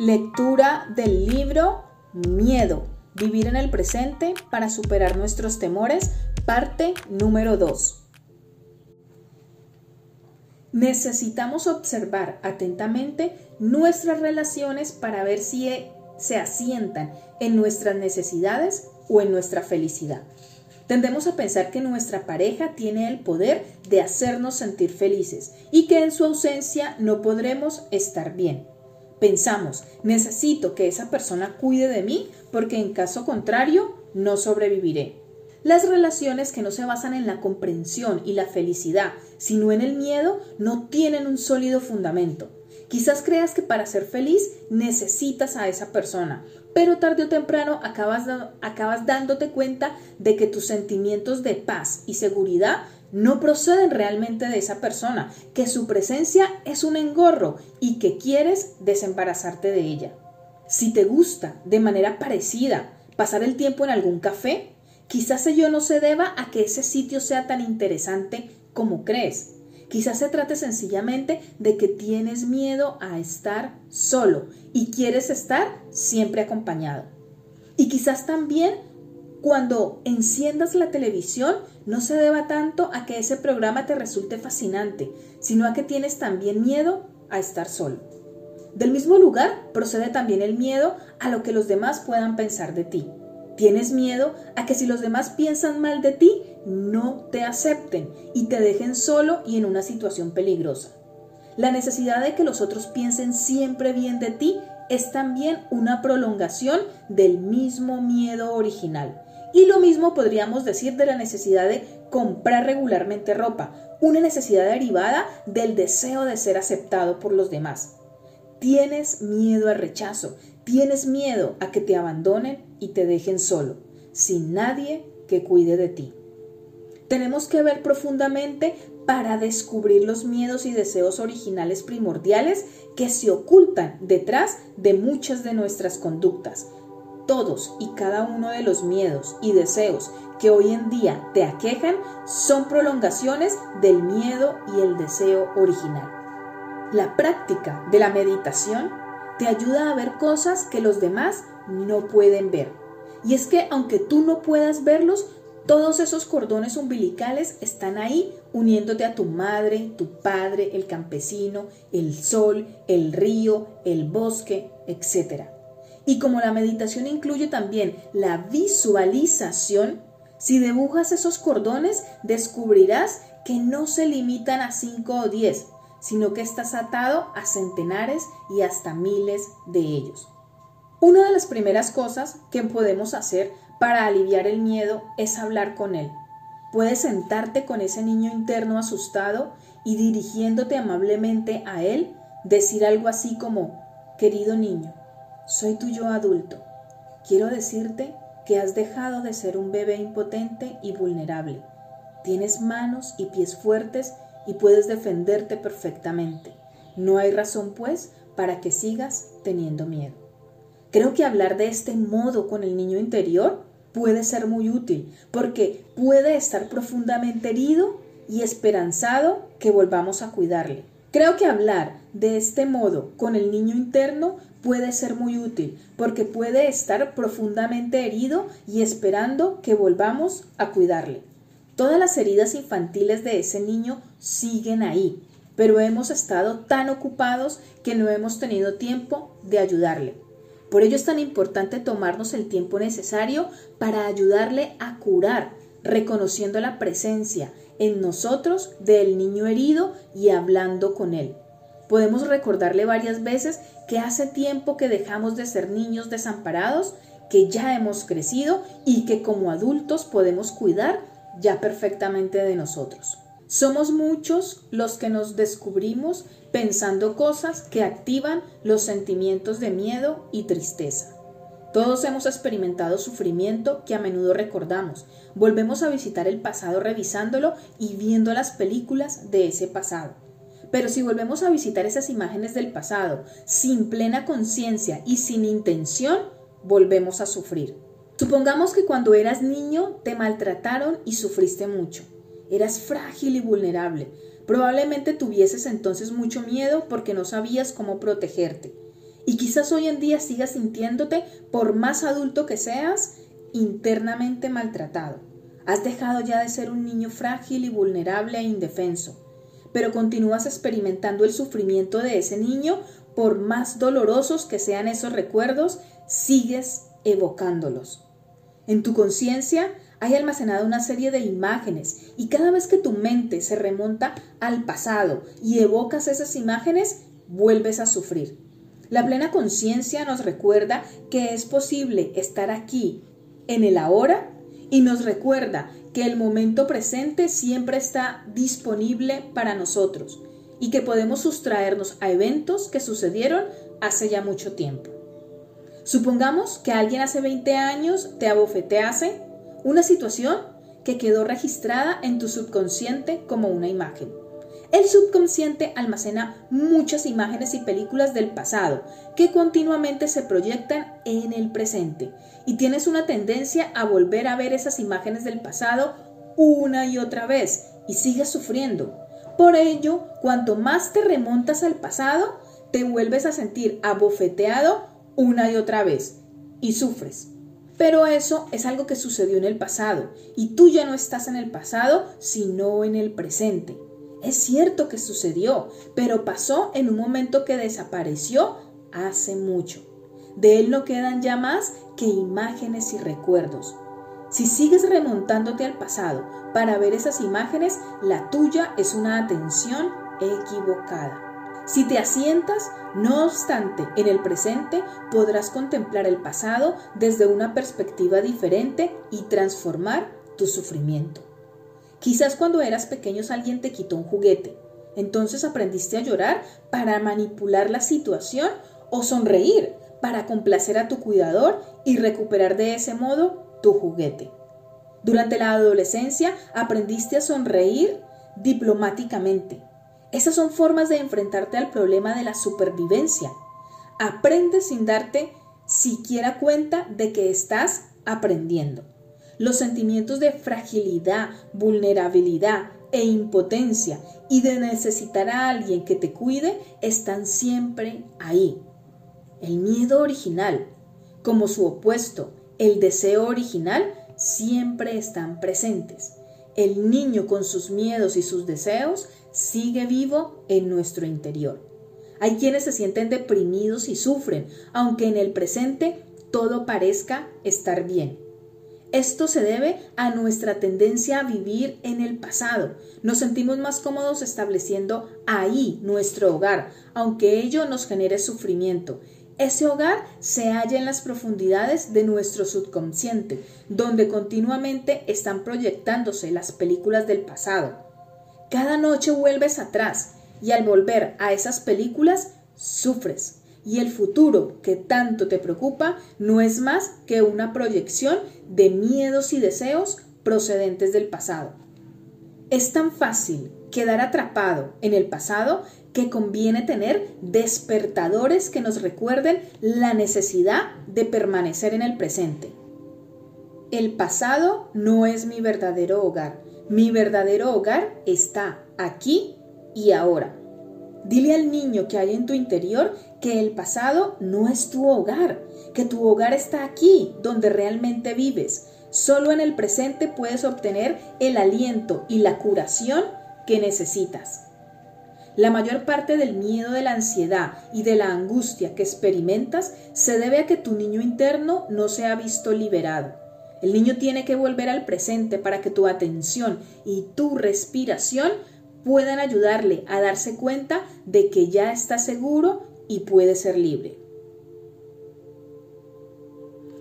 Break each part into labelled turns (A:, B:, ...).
A: Lectura del libro Miedo, vivir en el presente para superar nuestros temores, parte número 2. Necesitamos observar atentamente nuestras relaciones para ver si se asientan en nuestras necesidades o en nuestra felicidad. Tendemos a pensar que nuestra pareja tiene el poder de hacernos sentir felices y que en su ausencia no podremos estar bien. Pensamos, necesito que esa persona cuide de mí porque en caso contrario no sobreviviré. Las relaciones que no se basan en la comprensión y la felicidad, sino en el miedo, no tienen un sólido fundamento. Quizás creas que para ser feliz necesitas a esa persona, pero tarde o temprano acabas, acabas dándote cuenta de que tus sentimientos de paz y seguridad no proceden realmente de esa persona, que su presencia es un engorro y que quieres desembarazarte de ella. Si te gusta de manera parecida pasar el tiempo en algún café, Quizás ello no se deba a que ese sitio sea tan interesante como crees. Quizás se trate sencillamente de que tienes miedo a estar solo y quieres estar siempre acompañado. Y quizás también cuando enciendas la televisión no se deba tanto a que ese programa te resulte fascinante, sino a que tienes también miedo a estar solo. Del mismo lugar procede también el miedo a lo que los demás puedan pensar de ti. Tienes miedo a que si los demás piensan mal de ti, no te acepten y te dejen solo y en una situación peligrosa. La necesidad de que los otros piensen siempre bien de ti es también una prolongación del mismo miedo original. Y lo mismo podríamos decir de la necesidad de comprar regularmente ropa, una necesidad derivada del deseo de ser aceptado por los demás. Tienes miedo al rechazo, tienes miedo a que te abandonen y te dejen solo, sin nadie que cuide de ti. Tenemos que ver profundamente para descubrir los miedos y deseos originales primordiales que se ocultan detrás de muchas de nuestras conductas. Todos y cada uno de los miedos y deseos que hoy en día te aquejan son prolongaciones del miedo y el deseo original. La práctica de la meditación te ayuda a ver cosas que los demás no pueden ver. Y es que aunque tú no puedas verlos, todos esos cordones umbilicales están ahí uniéndote a tu madre, tu padre, el campesino, el sol, el río, el bosque, etc. Y como la meditación incluye también la visualización, si dibujas esos cordones descubrirás que no se limitan a 5 o 10, sino que estás atado a centenares y hasta miles de ellos. Una de las primeras cosas que podemos hacer para aliviar el miedo es hablar con él. Puedes sentarte con ese niño interno asustado y dirigiéndote amablemente a él, decir algo así como, querido niño, soy tu yo adulto. Quiero decirte que has dejado de ser un bebé impotente y vulnerable. Tienes manos y pies fuertes y puedes defenderte perfectamente. No hay razón, pues, para que sigas teniendo miedo. Creo que hablar de este modo con el niño interior puede ser muy útil, porque puede estar profundamente herido y esperanzado que volvamos a cuidarle. Creo que hablar de este modo con el niño interno puede ser muy útil, porque puede estar profundamente herido y esperando que volvamos a cuidarle. Todas las heridas infantiles de ese niño siguen ahí, pero hemos estado tan ocupados que no hemos tenido tiempo de ayudarle. Por ello es tan importante tomarnos el tiempo necesario para ayudarle a curar, reconociendo la presencia en nosotros del niño herido y hablando con él. Podemos recordarle varias veces que hace tiempo que dejamos de ser niños desamparados, que ya hemos crecido y que como adultos podemos cuidar ya perfectamente de nosotros. Somos muchos los que nos descubrimos pensando cosas que activan los sentimientos de miedo y tristeza. Todos hemos experimentado sufrimiento que a menudo recordamos. Volvemos a visitar el pasado revisándolo y viendo las películas de ese pasado. Pero si volvemos a visitar esas imágenes del pasado sin plena conciencia y sin intención, volvemos a sufrir. Supongamos que cuando eras niño te maltrataron y sufriste mucho. Eras frágil y vulnerable. Probablemente tuvieses entonces mucho miedo porque no sabías cómo protegerte. Y quizás hoy en día sigas sintiéndote, por más adulto que seas, internamente maltratado. Has dejado ya de ser un niño frágil y vulnerable e indefenso, pero continúas experimentando el sufrimiento de ese niño, por más dolorosos que sean esos recuerdos, sigues evocándolos. En tu conciencia hay almacenada una serie de imágenes y cada vez que tu mente se remonta al pasado y evocas esas imágenes, vuelves a sufrir. La plena conciencia nos recuerda que es posible estar aquí, en el ahora, y nos recuerda que el momento presente siempre está disponible para nosotros y que podemos sustraernos a eventos que sucedieron hace ya mucho tiempo. Supongamos que alguien hace 20 años te abofetease una situación que quedó registrada en tu subconsciente como una imagen. El subconsciente almacena muchas imágenes y películas del pasado que continuamente se proyectan en el presente y tienes una tendencia a volver a ver esas imágenes del pasado una y otra vez y sigues sufriendo. Por ello, cuanto más te remontas al pasado, te vuelves a sentir abofeteado una y otra vez y sufres. Pero eso es algo que sucedió en el pasado y tú ya no estás en el pasado, sino en el presente. Es cierto que sucedió, pero pasó en un momento que desapareció hace mucho. De él no quedan ya más que imágenes y recuerdos. Si sigues remontándote al pasado para ver esas imágenes, la tuya es una atención equivocada. Si te asientas, no obstante, en el presente podrás contemplar el pasado desde una perspectiva diferente y transformar tu sufrimiento. Quizás cuando eras pequeño alguien te quitó un juguete. Entonces aprendiste a llorar para manipular la situación o sonreír para complacer a tu cuidador y recuperar de ese modo tu juguete. Durante la adolescencia aprendiste a sonreír diplomáticamente. Esas son formas de enfrentarte al problema de la supervivencia. Aprende sin darte siquiera cuenta de que estás aprendiendo. Los sentimientos de fragilidad, vulnerabilidad e impotencia y de necesitar a alguien que te cuide están siempre ahí. El miedo original, como su opuesto, el deseo original, siempre están presentes. El niño con sus miedos y sus deseos sigue vivo en nuestro interior. Hay quienes se sienten deprimidos y sufren, aunque en el presente todo parezca estar bien. Esto se debe a nuestra tendencia a vivir en el pasado. Nos sentimos más cómodos estableciendo ahí nuestro hogar, aunque ello nos genere sufrimiento. Ese hogar se halla en las profundidades de nuestro subconsciente, donde continuamente están proyectándose las películas del pasado. Cada noche vuelves atrás y al volver a esas películas sufres, y el futuro que tanto te preocupa no es más que una proyección de miedos y deseos procedentes del pasado. Es tan fácil quedar atrapado en el pasado que conviene tener despertadores que nos recuerden la necesidad de permanecer en el presente. El pasado no es mi verdadero hogar. Mi verdadero hogar está aquí y ahora. Dile al niño que hay en tu interior que el pasado no es tu hogar, que tu hogar está aquí, donde realmente vives. Solo en el presente puedes obtener el aliento y la curación que necesitas. La mayor parte del miedo, de la ansiedad y de la angustia que experimentas se debe a que tu niño interno no se ha visto liberado. El niño tiene que volver al presente para que tu atención y tu respiración puedan ayudarle a darse cuenta de que ya está seguro y puede ser libre.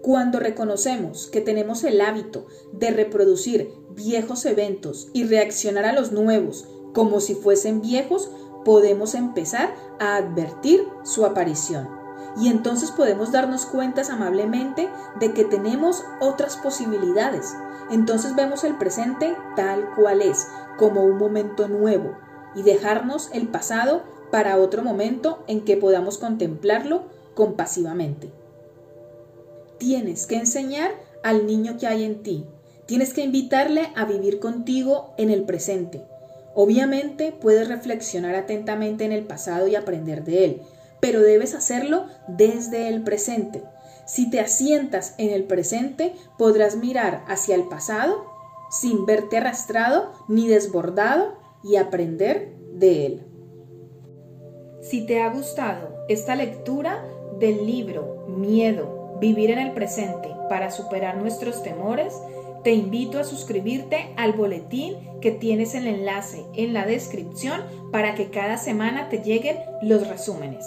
A: Cuando reconocemos que tenemos el hábito de reproducir viejos eventos y reaccionar a los nuevos como si fuesen viejos, podemos empezar a advertir su aparición. Y entonces podemos darnos cuenta amablemente de que tenemos otras posibilidades. Entonces vemos el presente tal cual es, como un momento nuevo y dejarnos el pasado para otro momento en que podamos contemplarlo compasivamente. Tienes que enseñar al niño que hay en ti. Tienes que invitarle a vivir contigo en el presente. Obviamente puedes reflexionar atentamente en el pasado y aprender de él, pero debes hacerlo desde el presente. Si te asientas en el presente, podrás mirar hacia el pasado sin verte arrastrado ni desbordado y aprender de él. Si te ha gustado esta lectura del libro Miedo, vivir en el presente para superar nuestros temores, te invito a suscribirte al boletín que tienes el enlace en la descripción para que cada semana te lleguen los resúmenes.